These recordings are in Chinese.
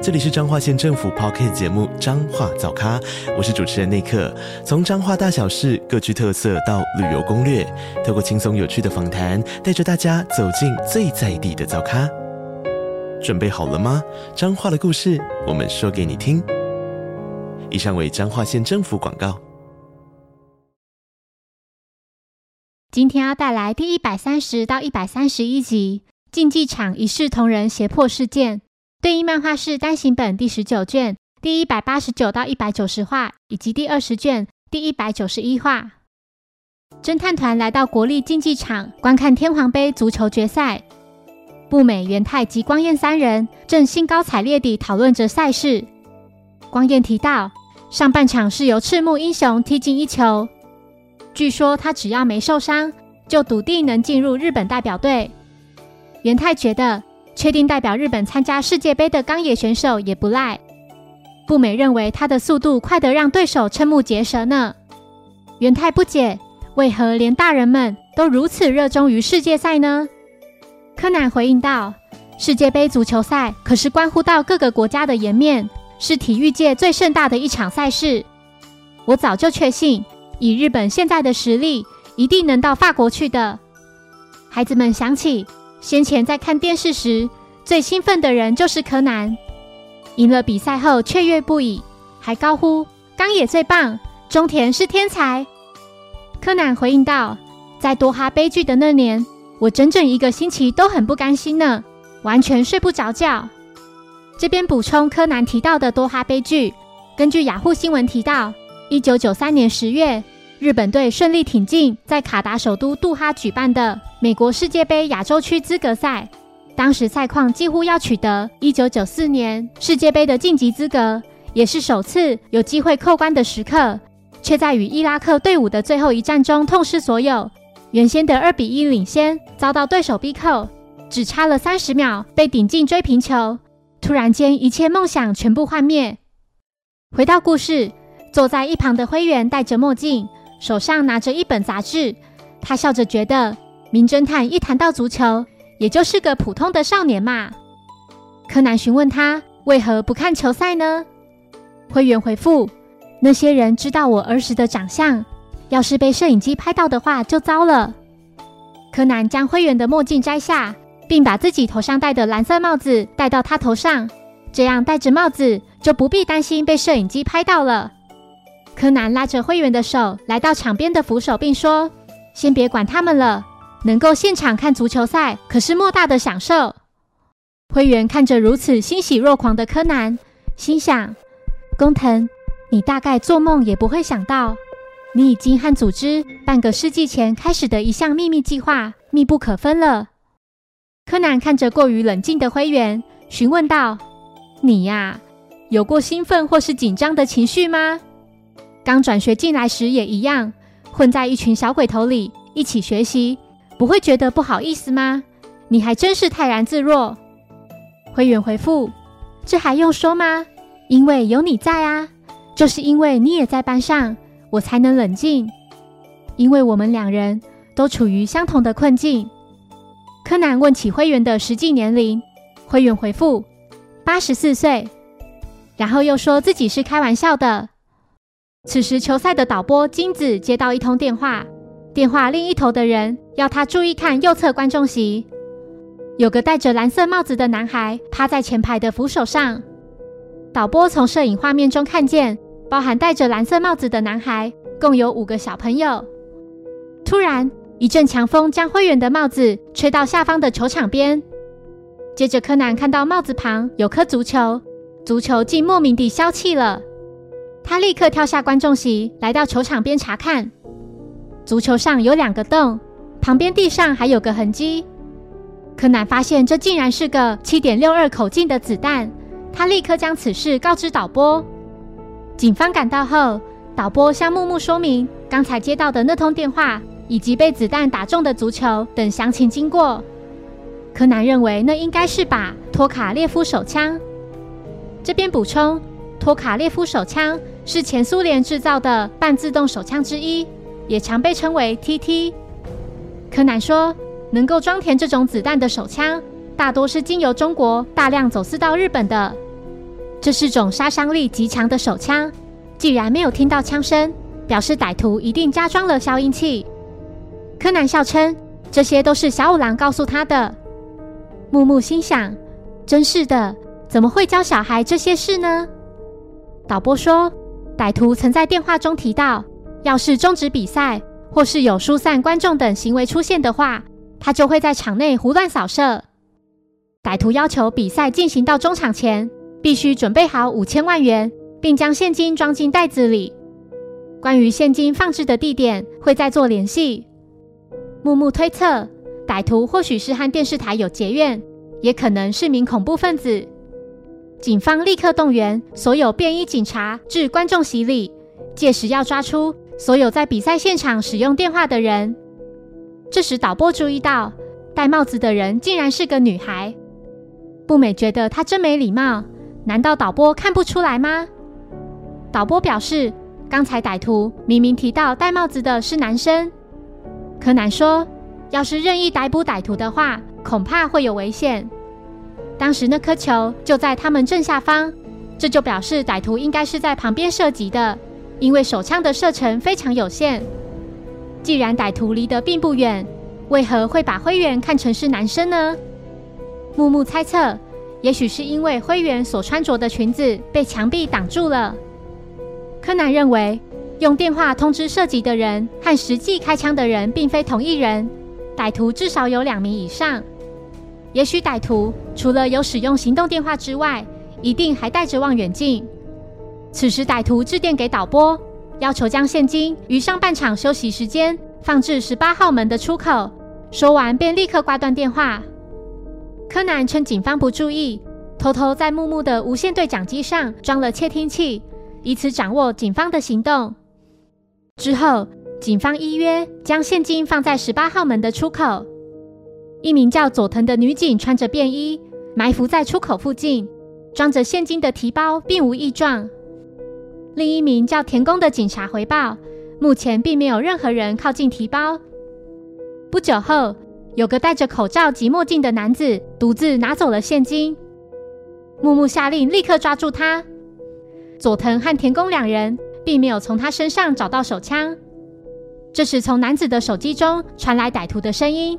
这里是彰化县政府 p o c k t 节目《彰化早咖》，我是主持人内克。从彰化大小事各具特色到旅游攻略，透过轻松有趣的访谈，带着大家走进最在地的早咖。准备好了吗？彰化的故事，我们说给你听。以上为彰化县政府广告。今天要带来第一百三十到一百三十一集竞技场一视同仁胁迫事件。对应漫画是单行本第十九卷第一百八十九到一百九十话，以及第二十卷第一百九十一话。侦探团来到国立竞技场观看天皇杯足球决赛，步美、元太及光彦三人正兴高采烈地讨论着赛事。光彦提到，上半场是由赤木英雄踢进一球，据说他只要没受伤，就笃定能进入日本代表队。元太觉得。确定代表日本参加世界杯的冈野选手也不赖。步美认为他的速度快得让对手瞠目结舌呢。元太不解，为何连大人们都如此热衷于世界赛呢？柯南回应道：“世界杯足球赛可是关乎到各个国家的颜面，是体育界最盛大的一场赛事。我早就确信，以日本现在的实力，一定能到法国去的。”孩子们想起。先前在看电视时，最兴奋的人就是柯南。赢了比赛后雀跃不已，还高呼“冈野最棒，中田是天才”。柯南回应道：“在多哈悲剧的那年，我整整一个星期都很不甘心呢，完全睡不着觉。”这边补充柯南提到的多哈悲剧，根据雅虎新闻提到，一九九三年十月。日本队顺利挺进在卡达首都杜哈举办的美国世界杯亚洲区资格赛，当时赛况几乎要取得1994年世界杯的晋级资格，也是首次有机会扣关的时刻，却在与伊拉克队伍的最后一战中痛失所有。原先的2比1领先遭到对手逼扣，只差了30秒被顶进追平球，突然间一切梦想全部幻灭。回到故事，坐在一旁的灰原戴着墨镜。手上拿着一本杂志，他笑着觉得，名侦探一谈到足球，也就是个普通的少年嘛。柯南询问他为何不看球赛呢？灰原回复：那些人知道我儿时的长相，要是被摄影机拍到的话，就糟了。柯南将灰原的墨镜摘下，并把自己头上戴的蓝色帽子戴到他头上，这样戴着帽子就不必担心被摄影机拍到了。柯南拉着灰原的手来到场边的扶手，并说：“先别管他们了，能够现场看足球赛可是莫大的享受。”灰原看着如此欣喜若狂的柯南，心想：“工藤，你大概做梦也不会想到，你已经和组织半个世纪前开始的一项秘密计划密不可分了。”柯南看着过于冷静的灰原，询问道：“你呀，有过兴奋或是紧张的情绪吗？”刚转学进来时也一样，混在一群小鬼头里一起学习，不会觉得不好意思吗？你还真是泰然自若。灰原回复：这还用说吗？因为有你在啊，就是因为你也在班上，我才能冷静。因为我们两人都处于相同的困境。柯南问起灰原的实际年龄，灰原回复：八十四岁，然后又说自己是开玩笑的。此时，球赛的导播金子接到一通电话，电话另一头的人要他注意看右侧观众席，有个戴着蓝色帽子的男孩趴在前排的扶手上。导播从摄影画面中看见，包含戴着蓝色帽子的男孩共有五个小朋友。突然，一阵强风将灰原的帽子吹到下方的球场边，接着柯南看到帽子旁有颗足球，足球竟莫名地消气了。他立刻跳下观众席，来到球场边查看。足球上有两个洞，旁边地上还有个痕迹。柯南发现这竟然是个七点六二口径的子弹。他立刻将此事告知导播。警方赶到后，导播向木木说明刚才接到的那通电话以及被子弹打中的足球等详情经过。柯南认为那应该是把托卡列夫手枪。这边补充，托卡列夫手枪是前苏联制造的半自动手枪之一，也常被称为 TT。柯南说，能够装填这种子弹的手枪，大多是经由中国大量走私到日本的。这是种杀伤力极强的手枪，既然没有听到枪声，表示歹徒一定加装了消音器。柯南笑称，这些都是小五郎告诉他的。木木心想，真是的，怎么会教小孩这些事呢？导播说，歹徒曾在电话中提到，要是终止比赛。或是有疏散观众等行为出现的话，他就会在场内胡乱扫射。歹徒要求比赛进行到中场前，必须准备好五千万元，并将现金装进袋子里。关于现金放置的地点，会再做联系。木木推测，歹徒或许是和电视台有结怨，也可能是名恐怖分子。警方立刻动员所有便衣警察至观众席里，届时要抓出。所有在比赛现场使用电话的人，这时导播注意到戴帽子的人竟然是个女孩。步美觉得她真没礼貌，难道导播看不出来吗？导播表示，刚才歹徒明明提到戴帽子的是男生。柯南说，要是任意逮捕歹徒的话，恐怕会有危险。当时那颗球就在他们正下方，这就表示歹徒应该是在旁边射击的。因为手枪的射程非常有限，既然歹徒离得并不远，为何会把灰原看成是男生呢？木木猜测，也许是因为灰原所穿着的裙子被墙壁挡住了。柯南认为，用电话通知射击的人和实际开枪的人并非同一人，歹徒至少有两名以上。也许歹徒除了有使用行动电话之外，一定还带着望远镜。此时，歹徒致电给导播，要求将现金于上半场休息时间放置十八号门的出口。说完，便立刻挂断电话。柯南趁警方不注意，偷偷在木木的无线对讲机上装了窃听器，以此掌握警方的行动。之后，警方依约将现金放在十八号门的出口。一名叫佐藤的女警穿着便衣，埋伏在出口附近，装着现金的提包并无异状。另一名叫田宫的警察回报，目前并没有任何人靠近提包。不久后，有个戴着口罩及墨镜的男子独自拿走了现金。木木下令立刻抓住他。佐藤和田宫两人并没有从他身上找到手枪。这时，从男子的手机中传来歹徒的声音，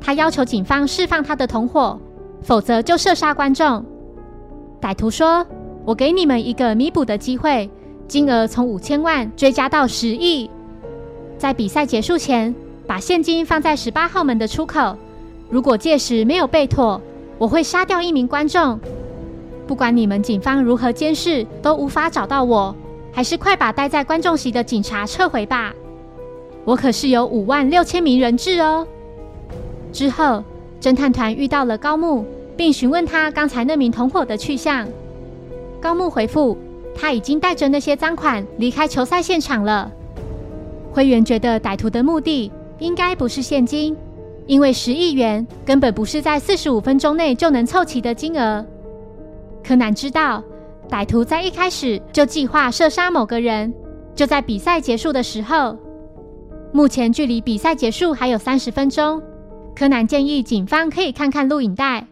他要求警方释放他的同伙，否则就射杀观众。歹徒说：“我给你们一个弥补的机会。”金额从五千万追加到十亿，在比赛结束前把现金放在十八号门的出口。如果届时没有备妥，我会杀掉一名观众。不管你们警方如何监视，都无法找到我。还是快把待在观众席的警察撤回吧。我可是有五万六千名人质哦。之后，侦探团遇到了高木，并询问他刚才那名同伙的去向。高木回复。他已经带着那些赃款离开球赛现场了。灰原觉得歹徒的目的应该不是现金，因为十亿元根本不是在四十五分钟内就能凑齐的金额。柯南知道歹徒在一开始就计划射杀某个人，就在比赛结束的时候。目前距离比赛结束还有三十分钟，柯南建议警方可以看看录影带。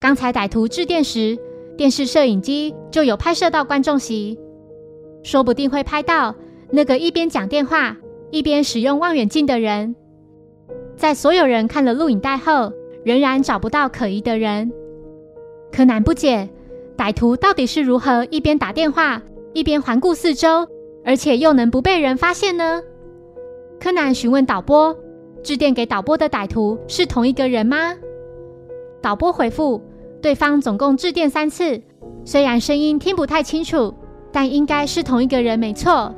刚才歹徒致电时。电视摄影机就有拍摄到观众席，说不定会拍到那个一边讲电话一边使用望远镜的人。在所有人看了录影带后，仍然找不到可疑的人。柯南不解，歹徒到底是如何一边打电话一边环顾四周，而且又能不被人发现呢？柯南询问导播：“致电给导播的歹徒是同一个人吗？”导播回复。对方总共致电三次，虽然声音听不太清楚，但应该是同一个人没错。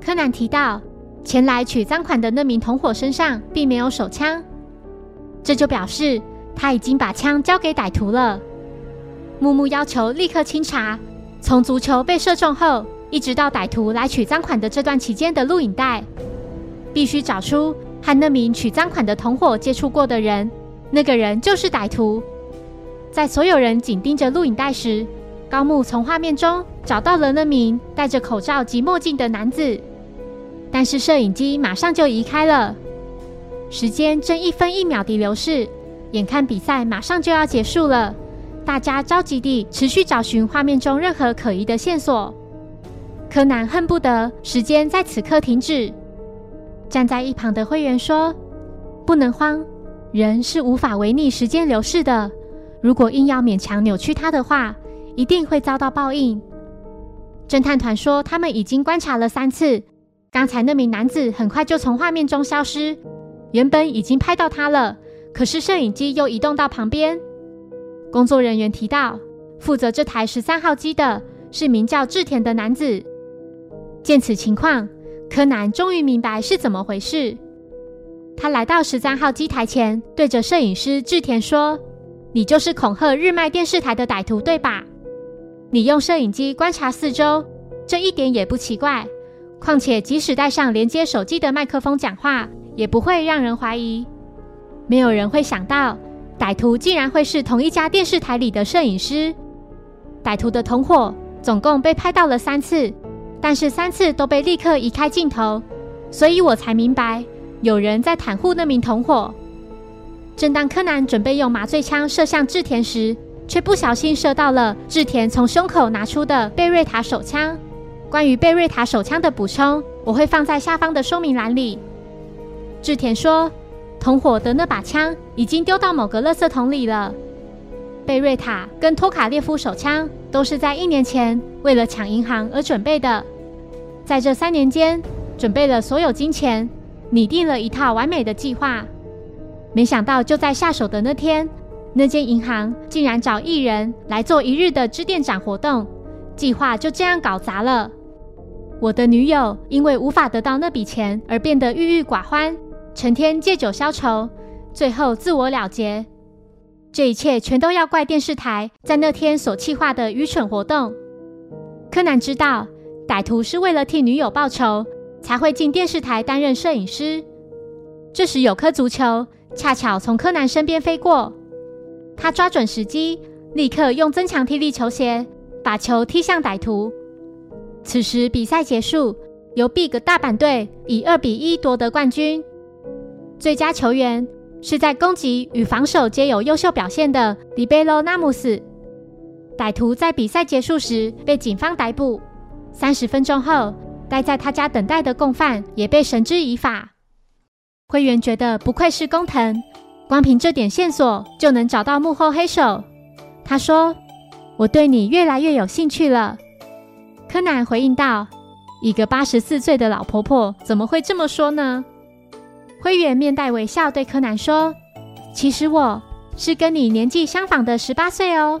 柯南提到，前来取赃款的那名同伙身上并没有手枪，这就表示他已经把枪交给歹徒了。木木要求立刻清查从足球被射中后，一直到歹徒来取赃款的这段期间的录影带。必须找出和那名取赃款的同伙接触过的人，那个人就是歹徒。在所有人紧盯着录影带时，高木从画面中找到了那名戴着口罩及墨镜的男子，但是摄影机马上就移开了。时间正一分一秒地流逝，眼看比赛马上就要结束了，大家着急地持续找寻画面中任何可疑的线索。柯南恨不得时间在此刻停止。站在一旁的会员说：“不能慌，人是无法违逆时间流逝的。如果硬要勉强扭曲它的话，一定会遭到报应。”侦探团说：“他们已经观察了三次，刚才那名男子很快就从画面中消失。原本已经拍到他了，可是摄影机又移动到旁边。”工作人员提到，负责这台十三号机的是名叫志田的男子。见此情况。柯南终于明白是怎么回事。他来到十三号机台前，对着摄影师志田说：“你就是恐吓日卖电视台的歹徒，对吧？你用摄影机观察四周，这一点也不奇怪。况且，即使带上连接手机的麦克风讲话，也不会让人怀疑。没有人会想到，歹徒竟然会是同一家电视台里的摄影师。歹徒的同伙总共被拍到了三次。”但是三次都被立刻移开镜头，所以我才明白有人在袒护那名同伙。正当柯南准备用麻醉枪射向志田时，却不小心射到了志田从胸口拿出的贝瑞塔手枪。关于贝瑞塔手枪的补充，我会放在下方的说明栏里。志田说，同伙的那把枪已经丢到某个垃圾桶里了。贝瑞塔跟托卡列夫手枪都是在一年前为了抢银行而准备的。在这三年间，准备了所有金钱，拟定了一套完美的计划。没想到，就在下手的那天，那间银行竟然找艺人来做一日的支店长活动，计划就这样搞砸了。我的女友因为无法得到那笔钱而变得郁郁寡欢，成天借酒消愁，最后自我了结。这一切全都要怪电视台在那天所计划的愚蠢活动。柯南知道。歹徒是为了替女友报仇，才会进电视台担任摄影师。这时有颗足球恰巧从柯南身边飞过，他抓准时机，立刻用增强踢力球鞋把球踢向歹徒。此时比赛结束，由 Big 大阪队以二比一夺得冠军。最佳球员是在攻击与防守皆有优秀表现的 Libero Namus。歹徒在比赛结束时被警方逮捕。三十分钟后，待在他家等待的共犯也被绳之以法。灰原觉得不愧是工藤，光凭这点线索就能找到幕后黑手。他说：“我对你越来越有兴趣了。”柯南回应道：“一个八十四岁的老婆婆怎么会这么说呢？”灰原面带微笑对柯南说：“其实我是跟你年纪相仿的十八岁哦。”